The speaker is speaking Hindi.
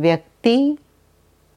व्यक्ति